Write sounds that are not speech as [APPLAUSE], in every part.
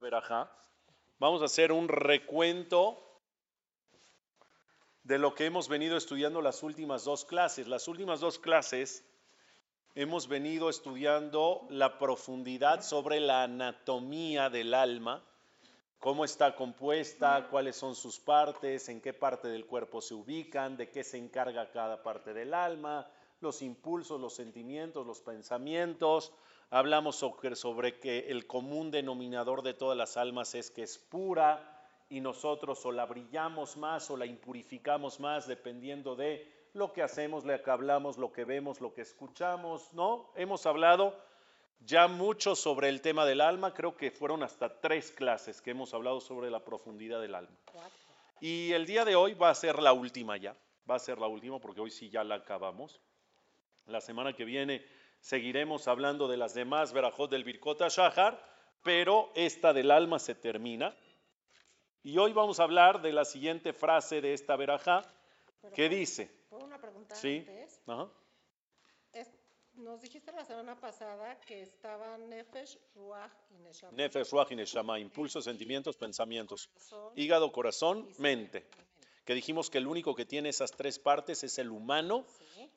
verajá, vamos a hacer un recuento de lo que hemos venido estudiando las últimas dos clases. Las últimas dos clases hemos venido estudiando la profundidad sobre la anatomía del alma, cómo está compuesta, cuáles son sus partes, en qué parte del cuerpo se ubican, de qué se encarga cada parte del alma, los impulsos, los sentimientos, los pensamientos, Hablamos sobre, que el común denominador de todas las almas es que es pura y nosotros o la brillamos más o la impurificamos más dependiendo de lo que hacemos, lo que hablamos, lo que vemos, lo que escuchamos, ¿no? Hemos hablado ya mucho sobre el tema del alma, creo que fueron hasta tres clases que hemos hablado sobre la profundidad del alma. Y el día de hoy va a ser la última ya, va a ser la última porque hoy sí ya la acabamos. La semana que viene Seguiremos hablando de las demás verajot del Birkota Shahar, pero esta del alma se termina. Y hoy vamos a hablar de la siguiente frase de esta verajá, que dice. una pregunta ¿Sí? nos dijiste la semana pasada que estaba Nefesh, Ruach y Neshama. Nefesh, Ruach y Neshama, impulsos, sentimientos, pensamientos. Hígado, corazón, mente. Que dijimos que el único que tiene esas tres partes es el humano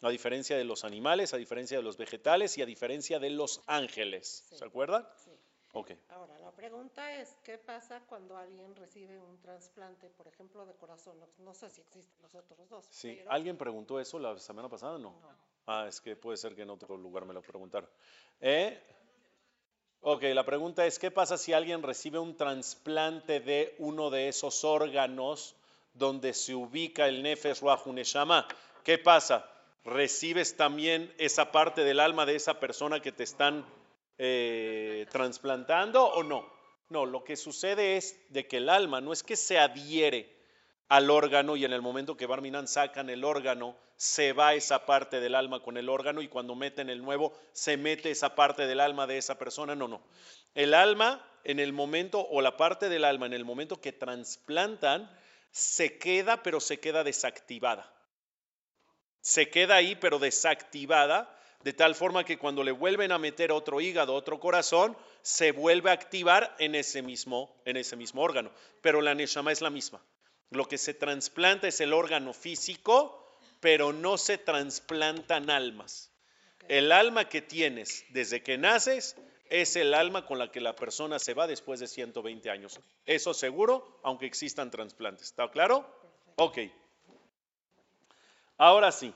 a diferencia de los animales, a diferencia de los vegetales y a diferencia de los ángeles. ¿Se acuerdan? Sí. Ok. Ahora, la pregunta es, ¿qué pasa cuando alguien recibe un trasplante, por ejemplo, de corazón? No, sé si existen los otros dos. Sí, ¿alguien preguntó eso la semana pasada? No. Ah, es que puede ser que en otro lugar me lo preguntaron. ¿Eh? Ok, la pregunta es, ¿qué pasa si alguien recibe un trasplante de uno de esos órganos donde se ubica el Nefesh Ruach Neshama? ¿Qué pasa? recibes también esa parte del alma de esa persona que te están eh, trasplantando o no. No, lo que sucede es de que el alma no es que se adhiere al órgano y en el momento que Barminan sacan el órgano, se va esa parte del alma con el órgano y cuando meten el nuevo, se mete esa parte del alma de esa persona. No, no. El alma en el momento, o la parte del alma en el momento que trasplantan, se queda, pero se queda desactivada se queda ahí pero desactivada, de tal forma que cuando le vuelven a meter otro hígado, otro corazón, se vuelve a activar en ese mismo, en ese mismo órgano. Pero la neshama es la misma. Lo que se trasplanta es el órgano físico, pero no se trasplantan almas. El alma que tienes desde que naces es el alma con la que la persona se va después de 120 años. Eso seguro, aunque existan trasplantes. ¿Está claro? Ok. Ahora sí,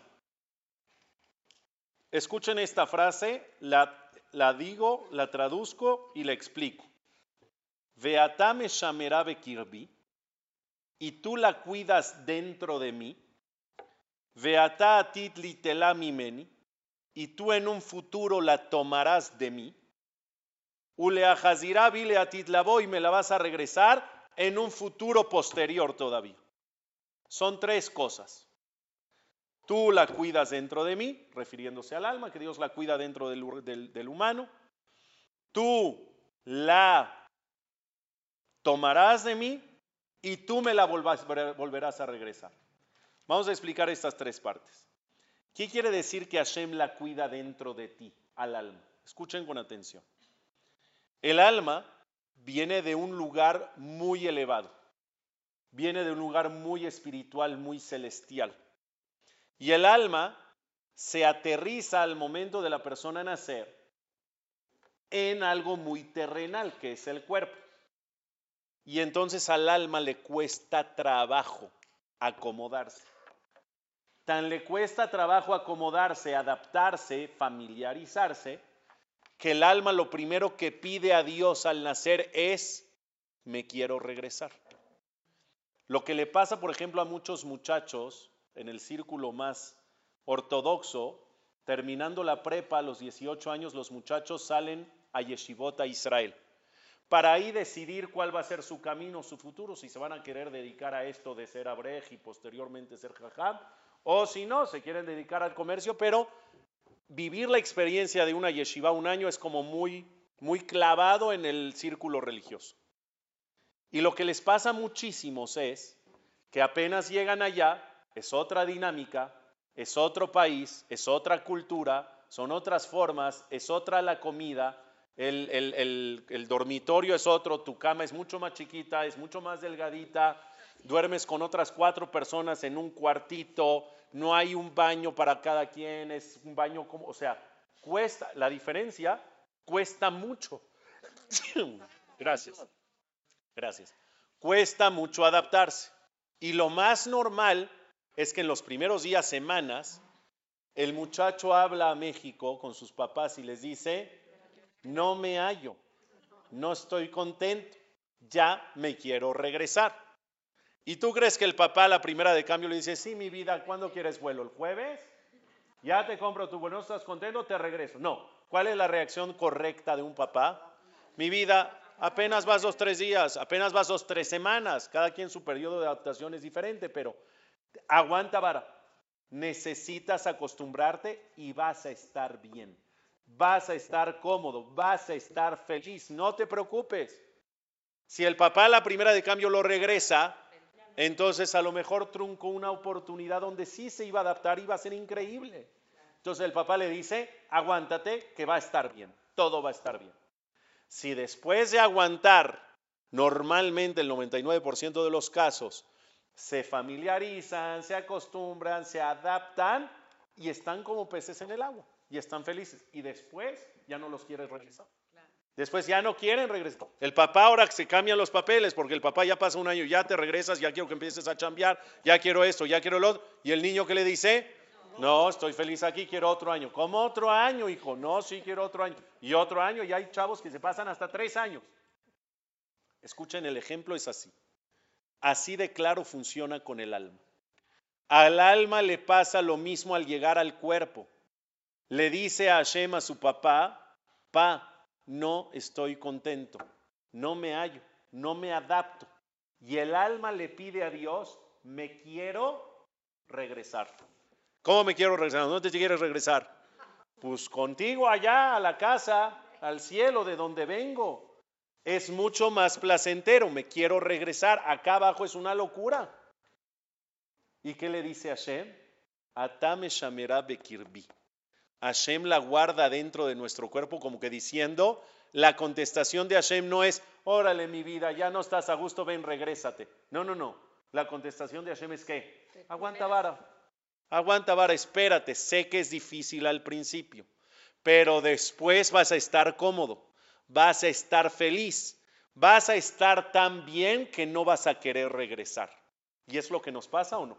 escuchen esta frase, la, digo, la traduzco y la explico. Veatame shamerabe kirbi, y tú la cuidas dentro de mí. Veata atit meni, y tú en un futuro la tomarás de mí. Uleahazirá vile atit y me la vas a regresar en un futuro posterior todavía. Son tres cosas. Tú la cuidas dentro de mí, refiriéndose al alma, que Dios la cuida dentro del, humano. Tú la tomarás de mí y tú me la volverás a regresar. Vamos a explicar estas tres partes. ¿Qué quiere decir que Hashem la cuida dentro de ti, al alma? Escuchen con atención. El alma viene de un lugar muy elevado, viene de un lugar muy espiritual, muy celestial. Y el alma se aterriza al momento de la persona nacer en algo muy terrenal, que es el cuerpo. Y entonces al alma le cuesta trabajo acomodarse. Tan le cuesta trabajo acomodarse, adaptarse, familiarizarse, que el alma lo primero que pide a Dios al nacer es, me quiero regresar. Lo que le pasa, por ejemplo, a muchos muchachos en el círculo más ortodoxo, terminando la prepa a los 18 años, los muchachos salen a Yeshivot a Israel para ahí decidir cuál va a ser su camino, su futuro, si se van a querer dedicar a esto de ser abrej y posteriormente ser jajam, o si no, se quieren dedicar al comercio, pero vivir la experiencia de una yeshiva un año es como muy, muy clavado en el círculo religioso. Y lo que les pasa a muchísimos es que apenas llegan allá, es otra dinámica, es otro país, es otra cultura, son otras formas, es otra la comida, el, el- el- el dormitorio es otro, tu cama es mucho más chiquita, es mucho más delgadita, duermes con otras cuatro personas en un cuartito, no hay un baño para cada quien, es un baño como, o sea, cuesta, la diferencia cuesta mucho. [LAUGHS] Gracias. Gracias. Cuesta mucho adaptarse. Y lo más normal es que en los primeros días, semanas, el muchacho habla a México con sus papás y les dice, no me hallo, no estoy contento, ya me quiero regresar. ¿Y tú crees que el papá a la primera de cambio le dice, sí, mi vida, ¿cuándo quieres vuelo? ¿El jueves? Ya te compro tu vuelo, ¿no estás contento? Te regreso. No. ¿Cuál es la reacción correcta de un papá? Mi vida, apenas vas dos, tres días, apenas vas dos, tres semanas. Cada quien su periodo de adaptación es diferente, pero aguanta vara. Necesitas acostumbrarte y vas a estar bien. Vas a estar cómodo, vas a estar feliz. No te preocupes. Si el papá a la primera de cambio lo regresa, entonces a lo mejor truncó una oportunidad donde sí se iba a adaptar va a ser increíble. Entonces el papá le dice, aguántate que va a estar bien, todo va a estar bien. Si después de aguantar, normalmente el 99% de los casos, se familiarizan, se acostumbran, se adaptan y están como peces en el agua y están felices. Y después ya no los quieres regresar. Después ya no quieren regresar. El papá ahora se cambian los papeles porque el papá ya pasa un año, ya te regresas, ya quiero que empieces a chambear, ya quiero esto, ya quiero lo otro. Y el niño que le dice, no, estoy feliz aquí, quiero otro año. ¿Cómo otro año, hijo? No, sí quiero otro año. Y otro año, y hay chavos que se pasan hasta tres años. Escuchen, el ejemplo es así. Así de claro funciona con el alma. Al alma le pasa lo mismo al llegar al cuerpo. Le dice a Hashem, a su papá, pa, no estoy contento, no me hallo, no me adapto. Y el alma le pide a Dios, me quiero regresar. ¿Cómo me quiero regresar? ¿Dónde te quieres regresar? Pues contigo allá, a la casa, al cielo, de donde vengo. Es mucho más placentero, me quiero regresar. Acá abajo es una locura. ¿Y qué le dice Hashem? Atame Shamera Bekirbi. Hashem la guarda dentro de nuestro cuerpo como que diciendo, la contestación de Hashem no es, órale mi vida, ya no estás a gusto, ven, regrésate. No, no, no. La contestación de Hashem es que, aguanta vara, aguanta vara, espérate, sé que es difícil al principio, pero después vas a estar cómodo, vas a estar feliz, vas a estar tan bien que no vas a querer regresar. ¿Y es lo que nos pasa o no?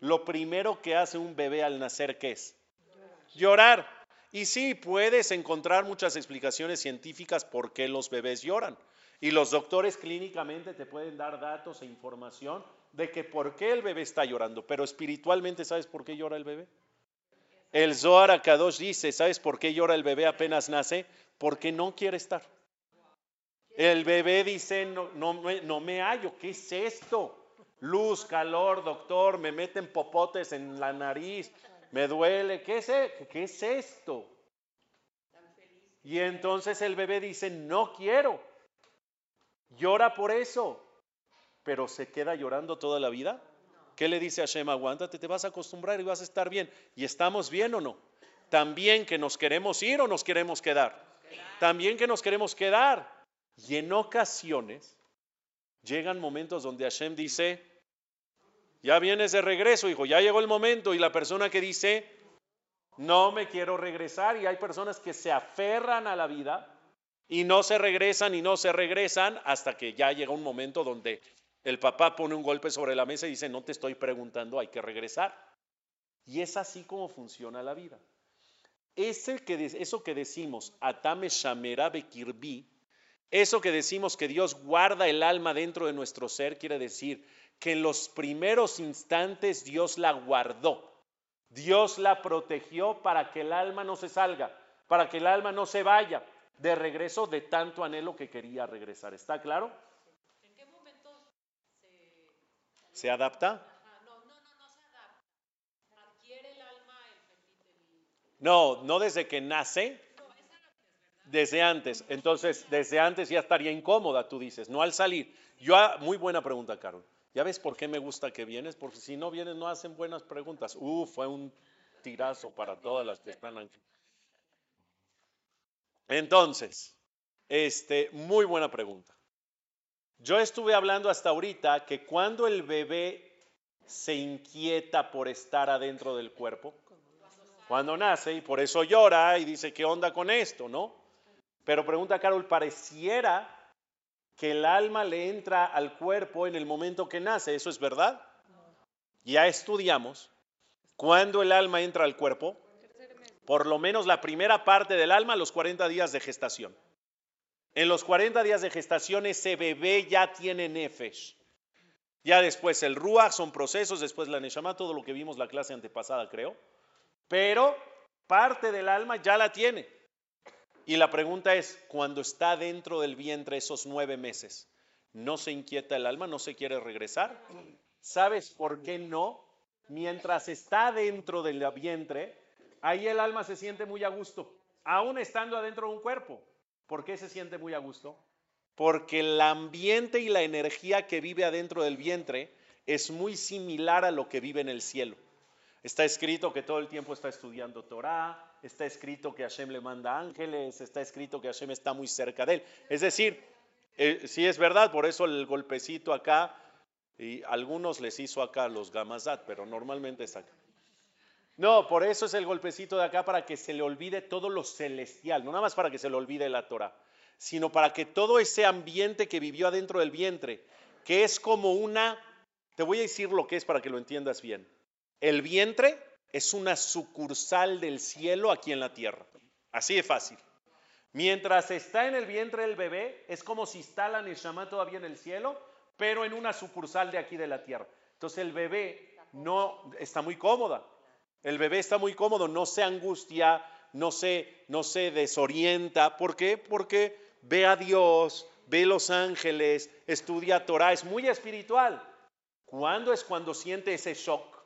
Lo primero que hace un bebé al nacer, ¿qué es? Llorar. Y sí, puedes encontrar muchas explicaciones científicas por qué los bebés lloran. Y los doctores clínicamente te pueden dar datos e información de que por qué el bebé está llorando. Pero espiritualmente, ¿sabes por qué llora el bebé? El Zohar Akadosh dice, ¿sabes por qué llora el bebé apenas nace? Porque no quiere estar. El bebé dice, no, no, no me hallo, ¿qué es esto? Luz, calor, doctor, me meten popotes en la nariz, me duele, ¿qué es, e- qué es esto? Y entonces el bebé dice, no quiero. Llora por eso, pero se queda llorando toda la vida. ¿Qué le dice a Hashem? Aguántate, te vas a acostumbrar y vas a estar bien. ¿Y estamos bien o no? También que nos queremos ir o nos queremos quedar. También que nos queremos quedar. Y en ocasiones llegan momentos donde Hashem dice, ya vienes de regreso, hijo, ya llegó el momento. Y la persona que dice, no me quiero regresar. Y hay personas que se aferran a la vida y no se regresan y no se regresan hasta que ya llega un momento donde el papá pone un golpe sobre la mesa y dice, no te estoy preguntando, hay que regresar. Y es así como funciona la vida. Ese que eso que decimos, Atame Shamera Bekirbi, eso que decimos que Dios guarda el alma dentro de nuestro ser, quiere decir que en los primeros instantes Dios la guardó. Dios la protegió para que el alma no se salga, para que el alma no se vaya de regreso de tanto anhelo que quería regresar. ¿Está claro? ¿En qué momento se... ¿Se adapta? Ajá, no, no, no, no se adapta. Adquiere el alma el, No, no desde que nace, desde antes. Entonces, desde antes ya estaría incómoda, tú dices, no al salir. Yo, ah, muy buena pregunta, Carol. ¿Ya ves por qué me gusta que vienes? Porque si no vienes no hacen buenas preguntas. Uh, fue un tirazo para todas las que están aquí. Entonces, Este, muy buena pregunta. Yo estuve hablando hasta ahorita que cuando el bebé se inquieta por estar adentro del cuerpo, cuando nace, y por eso llora y dice, ¿qué onda con esto? ¿No? Pero pregunta Carol, pareciera que el alma le entra al cuerpo en el momento que nace, ¿eso es verdad? Ya estudiamos, cuando el alma entra al cuerpo, por lo menos la primera parte del alma, los 40 días de gestación. En los 40 días de gestación ese bebé ya tiene nefesh. Ya después el ruach son procesos, después la neshama, todo lo que vimos la clase antepasada, creo. Pero parte del alma ya la tiene. Y la pregunta es, cuando está dentro del vientre esos nueve meses, ¿no se inquieta el alma? ¿No se quiere regresar? ¿Sabes por qué no? Mientras está dentro del vientre, ahí el alma se siente muy a gusto, aún estando adentro de un cuerpo. ¿Por qué se siente muy a gusto? Porque el ambiente y la energía que vive adentro del vientre es muy similar a lo que vive en el cielo. Está escrito que todo el tiempo está estudiando Torah, está escrito que Hashem le manda ángeles, está escrito que Hashem está muy cerca de él. Es decir, eh, sí es verdad, por eso el golpecito acá, y algunos les hizo acá los gamazat, pero normalmente es acá. No, por eso es el golpecito de acá para que se le olvide todo lo celestial, no nada más para que se le olvide la Torah, sino para que todo ese ambiente que vivió adentro del vientre, que es como una, te voy a decir lo que es para que lo entiendas bien. El vientre es una sucursal del cielo aquí en la tierra, así de fácil. Mientras está en el vientre del bebé, es como si está la Neshama todavía en el cielo, pero en una sucursal de aquí de la tierra. Entonces el bebé no está muy cómoda, el bebé está muy cómodo, no se angustia, no se, no se desorienta. ¿Por qué? Porque ve a Dios, ve los ángeles, estudia Torah, es muy espiritual. ¿Cuándo es cuando siente ese shock,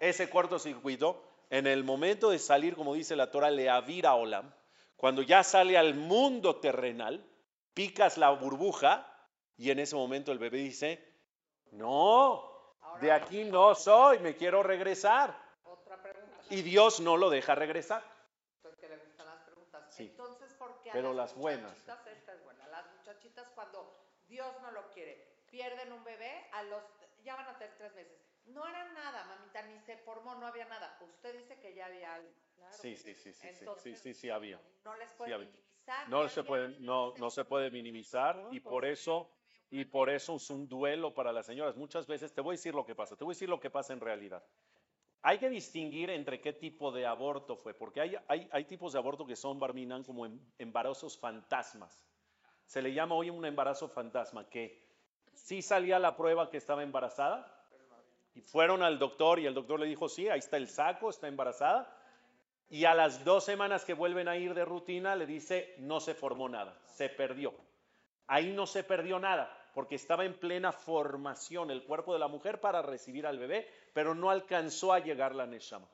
ese cortocircuito? En el momento de salir, como dice la Torah, le avira olam, cuando ya sale al mundo terrenal, picas la burbuja y en ese momento el bebé dice, no, de aquí no soy, me quiero regresar y Dios no lo deja regresar. Le gustan las preguntas. Sí. Entonces, ¿por qué a Pero las las buenas. esta es buena, las muchachitas cuando Dios no lo quiere, pierden un bebé, a los, ya van a tener tres meses. No era nada, mamita, ni se formó, no había nada. Usted dice que ya había algo. Claro. Sí, sí, sí, sí, sí, Entonces, sí, sí, sí había. No les puede minimizar. No se puede, no, no se puede minimizar y por eso, y por eso es un duelo para las señoras. Muchas veces, te voy a decir lo que pasa, te voy a decir lo que pasa en realidad. Hay que distinguir entre qué tipo de aborto fue, porque hay, hay, hay tipos de aborto que son, Barminan, como em- embarazos fantasmas. Se le llama hoy un embarazo fantasma, que sí salía la prueba que estaba embarazada, y fueron al doctor y el doctor le dijo, sí, ahí está el saco, está embarazada, y a las dos semanas que vuelven a ir de rutina le dice, no se formó nada, se perdió. Ahí no se perdió nada, porque estaba en plena formación el cuerpo de la mujer para recibir al bebé, pero no alcanzó a llegar la Neshama.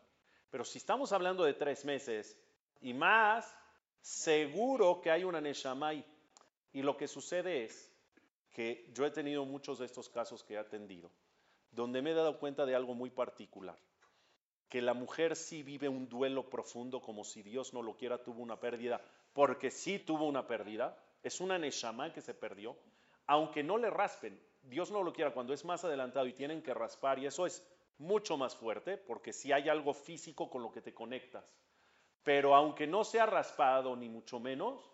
Pero si estamos hablando de tres meses y más, seguro que hay una Neshama ahí. Y lo que sucede es que yo he tenido muchos de estos casos que he atendido, donde me he dado cuenta de algo muy particular, que la mujer sí vive un duelo profundo como si Dios no lo quiera, tuvo una pérdida, porque sí tuvo una pérdida, es una Neshama que se perdió, aunque no le raspen, Dios no lo quiera, cuando es más adelantado y tienen que raspar, y eso es mucho más fuerte, porque si hay algo físico con lo que te conectas. Pero aunque no sea raspado, ni mucho menos,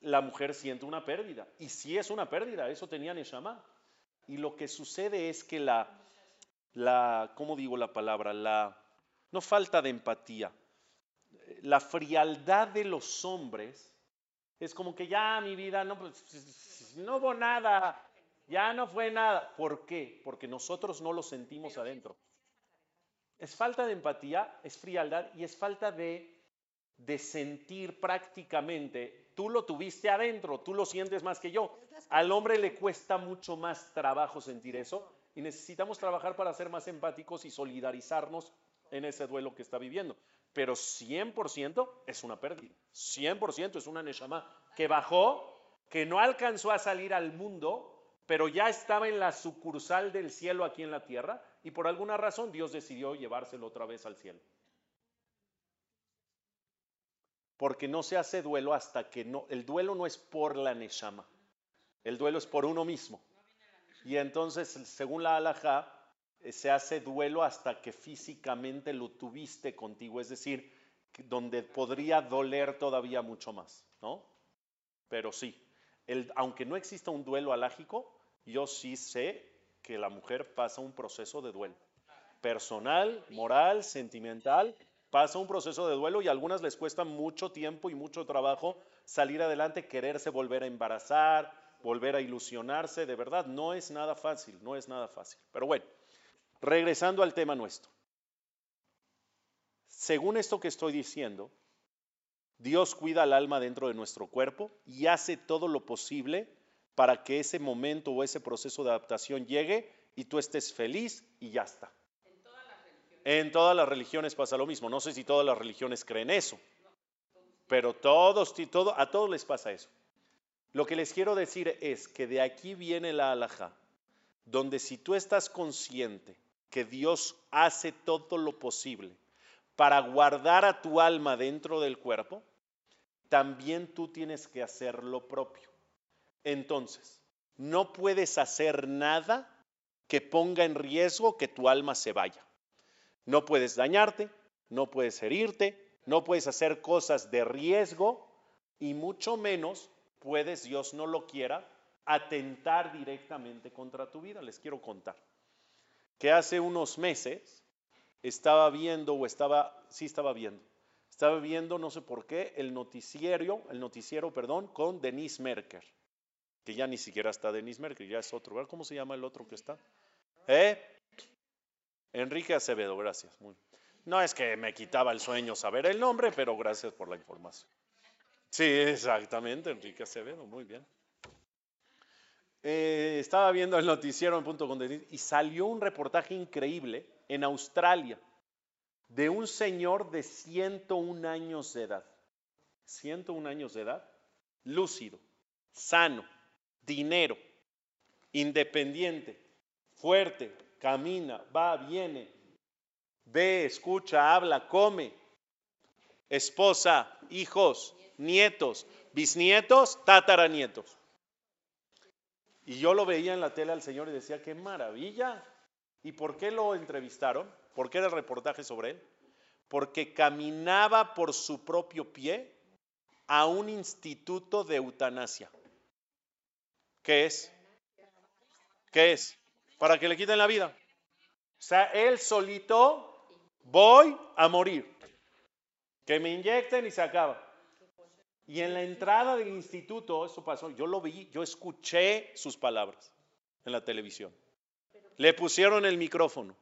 la mujer siente una pérdida. Y si es una pérdida, eso tenía Neshama. Y lo que sucede es que la, la, ¿cómo digo la palabra? La, no falta de empatía. La frialdad de los hombres es como que ya mi vida no, pues, no hubo nada, ya no fue nada. ¿Por qué? Porque nosotros no lo sentimos adentro. Es falta de empatía, es frialdad y es falta de, de sentir prácticamente. Tú lo tuviste adentro, tú lo sientes más que yo. Al hombre le cuesta mucho más trabajo sentir eso y necesitamos trabajar para ser más empáticos y solidarizarnos en ese duelo que está viviendo. Pero 100% es una pérdida. 100% es una Neshama que bajó, que no alcanzó a salir al mundo, pero ya estaba en la sucursal del cielo aquí en la tierra y por alguna razón Dios decidió llevárselo otra vez al cielo. Porque no se hace duelo hasta que no, el duelo no es por la Neshama, el duelo es por uno mismo. Y entonces, según la halajá, eh, se hace duelo hasta que físicamente lo tuviste contigo, es decir, donde podría doler todavía mucho más, ¿no? Pero sí, el- aunque no exista un duelo alágico, yo sí sé que la mujer pasa un proceso de duelo. Personal, moral, sentimental, pasa un proceso de duelo y a algunas les cuesta mucho tiempo y mucho trabajo salir adelante, quererse volver a embarazar, volver a ilusionarse, de verdad, no es nada fácil, no es nada fácil. Pero bueno, regresando al tema nuestro. Según esto que estoy diciendo, Dios cuida al alma dentro de nuestro cuerpo y hace todo lo posible para que ese momento o ese proceso de adaptación llegue y tú estés feliz y ya está. En todas las religiones pasa lo mismo. No sé si todas las religiones creen eso, pero todos, todo, a todos les pasa eso. Lo que les quiero decir es que de aquí viene la alhaja, donde si tú estás consciente que Dios hace todo lo posible para guardar a tu alma dentro del cuerpo, también tú tienes que hacer lo propio. Entonces, no puedes hacer nada que ponga en riesgo que tu alma se vaya. No puedes dañarte, no puedes herirte, no puedes hacer cosas de riesgo y mucho menos puedes, Dios no lo quiera, atentar directamente contra tu vida. Les quiero contar que hace unos meses estaba viendo o estaba, sí estaba viendo, estaba viendo, no sé por qué, el noticiero, el noticiero, perdón, con Denise Merker, que ya ni siquiera está Denise Merker, ya es otro, ¿verdad? ¿Cómo se llama el otro que está? ¿Eh? Enrique Acevedo, gracias. No es que me quitaba el sueño saber el nombre, pero gracias por la información. Sí, exactamente, Enrique Acevedo, muy bien. Eh, estaba viendo el noticiero en punto con Denise y salió un reportaje increíble en Australia de un señor de 101 años de edad. 101 años de edad, lúcido, sano, dinero, independiente, fuerte, camina, va, viene, ve, escucha, habla, come, esposa, hijos, nietos, bisnietos, tataranietos. Y yo lo veía en la tele al Señor y decía, qué maravilla. ¿Y por qué lo entrevistaron? ¿Por qué era el reportaje sobre él? Porque caminaba por su propio pie a un instituto de eutanasia. ¿Qué es? ¿Qué es? Para que le quiten la vida. O sea, él solito, voy a morir. Que me inyecten y se acaba. Y en la entrada del instituto, eso pasó, yo lo vi, yo escuché sus palabras en la televisión. Le pusieron el micrófono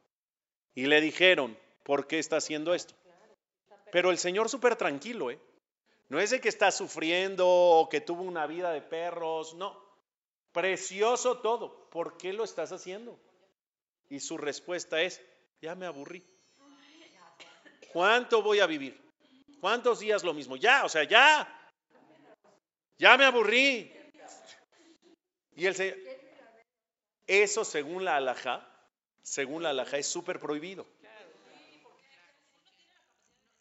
y le dijeron, ¿por qué está haciendo esto? Pero el señor súper tranquilo, ¿eh? No es de que está sufriendo o que tuvo una vida de perros, no. Precioso todo. ¿Por qué lo estás haciendo? Y su respuesta es, ya me aburrí. ¿Cuánto voy a vivir? ¿Cuántos días lo mismo? Ya, o sea, ya. Ya me aburrí. Y el Señor, eso según la alajá, según la alajá es súper prohibido.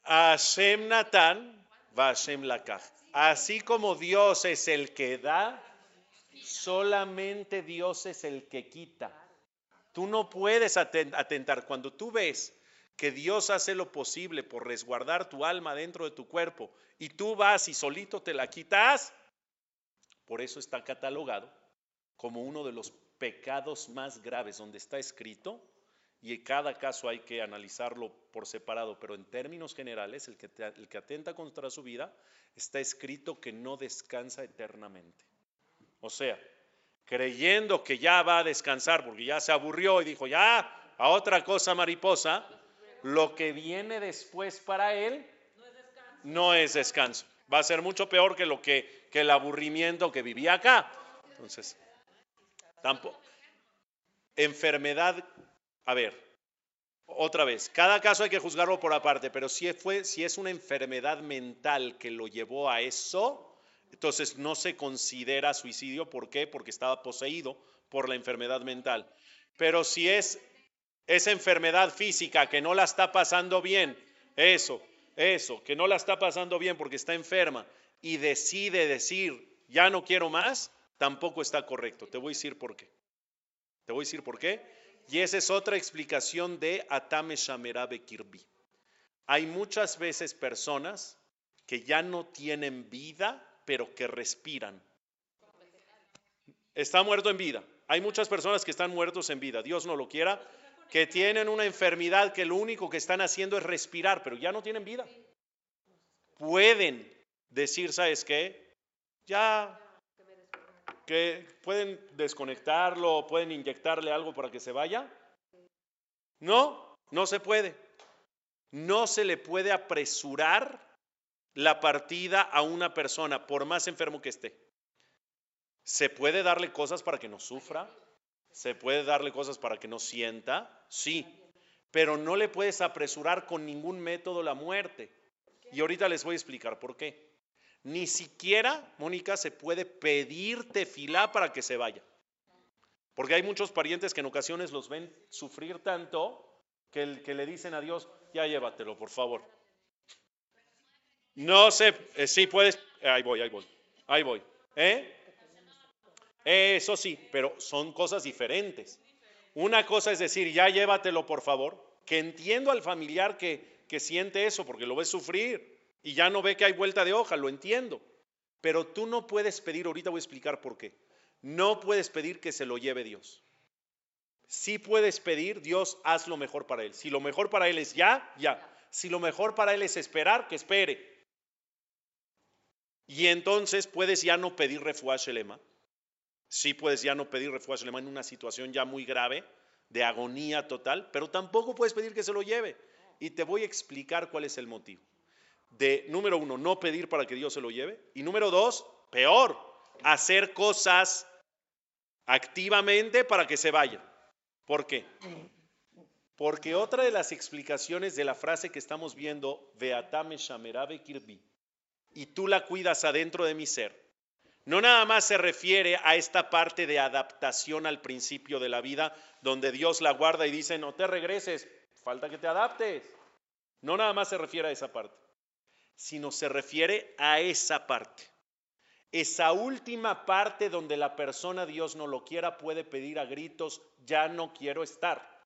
Hashem Natán, va Hashem Lakaj. Así como Dios es el que da, solamente Dios es el que quita. Tú no puedes aten- atentar. Cuando tú ves que Dios hace lo posible por resguardar tu alma dentro de tu cuerpo y tú vas y solito te la quitas, por eso está catalogado como uno de los pecados más graves, donde está escrito, y cada caso hay que analizarlo por separado, pero en términos generales, el que atenta contra su vida, está escrito que no descansa eternamente. O sea, creyendo que ya va a descansar porque ya se aburrió y dijo, ya, a otra cosa mariposa, lo que viene después para él no es descanso. Va a ser mucho peor que lo que, que el aburrimiento que vivía acá. Entonces, tampoco. Enfermedad, a ver, otra vez, cada caso hay que juzgarlo por aparte, pero si fue, si es una enfermedad mental que lo llevó a eso, entonces no se considera suicidio. ¿Por qué? Porque estaba poseído por la enfermedad mental. Pero si es esa enfermedad física que no la está pasando bien, eso, eso, que no la está pasando bien porque está enferma y decide decir, ya no quiero más, tampoco está correcto. Te voy a decir por qué. Te voy a decir por qué. Y esa es otra explicación de Atame Shamerabe Kirbi. Hay muchas veces personas que ya no tienen vida, pero que respiran. Está muerto en vida. Hay muchas personas que están muertos en vida. Dios no lo quiera. Que tienen una enfermedad que lo único que están haciendo es respirar, pero ya no tienen vida. Pueden decir, ¿sabes qué? Ya que pueden desconectarlo, pueden inyectarle algo para que se vaya. No, no se puede. No se le puede apresurar la partida a una persona, por más enfermo que esté. Se puede darle cosas para que no sufra, se puede darle cosas para que no sienta, sí, pero no le puedes apresurar con ningún método la muerte. Y ahorita les voy a explicar por qué. Ni siquiera, Mónica, se puede pedir tefilá para que se vaya. Porque hay muchos parientes que en ocasiones los ven sufrir tanto que, que le dicen a Dios, ya llévatelo, por favor. No sé, eh, sí puedes, ahí voy, ahí voy, ahí voy. ¿eh? Eso sí, pero son cosas diferentes. Una cosa es decir, ya llévatelo, por favor, que entiendo al familiar que, que siente eso porque lo ve sufrir y ya no ve que hay vuelta de hoja, lo entiendo. Pero tú no puedes pedir, ahorita voy a explicar por qué. No puedes pedir que se lo lleve Dios. Sí puedes pedir, Dios, haz lo mejor para él. Si lo mejor para él es ya, ya. Si lo mejor para él es esperar, que espere. Y entonces puedes ya no pedir refuash lema. Sí puedes ya no pedir refuash lema en una situación ya muy grave, de agonía total, pero tampoco puedes pedir que se lo lleve. Y te voy a explicar cuál es el motivo de, número uno, no pedir para que Dios se lo lleve. Y número dos, peor, hacer cosas activamente para que se vaya. ¿Por qué? Porque otra de las explicaciones de la frase que estamos viendo, Veatame Shamerabe Kirbi, y tú la cuidas adentro de mi ser, no nada más se refiere a esta parte de adaptación al principio de la vida, donde Dios la guarda y dice, no te regreses, falta que te adaptes. No nada más se refiere a esa parte sino se refiere a esa parte. Esa última parte donde la persona, Dios no lo quiera, puede pedir a gritos, ya no quiero estar,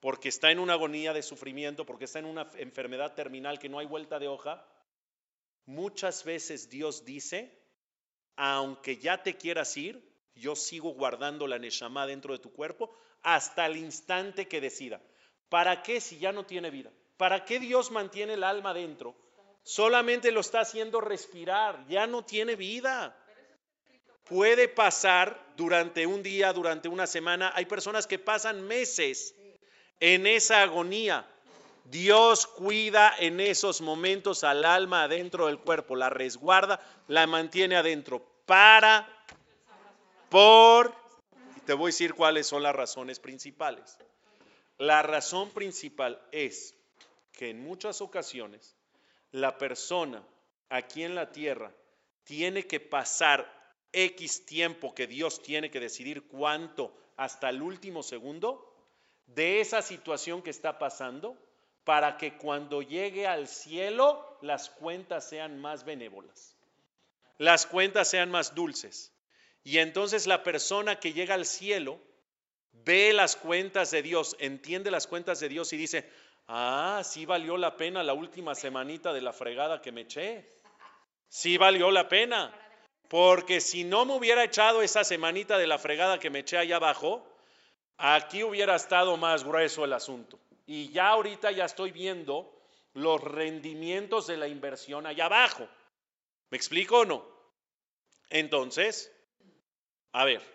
porque está en una agonía de sufrimiento, porque está en una enfermedad terminal que no hay vuelta de hoja. Muchas veces Dios dice, aunque ya te quieras ir, yo sigo guardando la Neshama dentro de tu cuerpo hasta el instante que decida. ¿Para qué si ya no tiene vida? ¿Para qué Dios mantiene el alma dentro? solamente lo está haciendo respirar, ya no tiene vida. Puede pasar durante un día, durante una semana. Hay personas que pasan meses en esa agonía. Dios cuida en esos momentos al alma adentro del cuerpo, la resguarda, la mantiene adentro para, por, y te voy a decir cuáles son las razones principales. La razón principal es que en muchas ocasiones la persona aquí en la tierra tiene que pasar X tiempo que Dios tiene que decidir cuánto hasta el último segundo de esa situación que está pasando para que cuando llegue al cielo las cuentas sean más benévolas, las cuentas sean más dulces. Y entonces la persona que llega al cielo ve las cuentas de Dios, entiende las cuentas de Dios y dice, Ah, sí valió la pena la última semanita de la fregada que me eché. Sí valió la pena. Porque si no me hubiera echado esa semanita de la fregada que me eché allá abajo, aquí hubiera estado más grueso el asunto. Y ya ahorita ya estoy viendo los rendimientos de la inversión allá abajo. ¿Me explico o no? Entonces, a ver,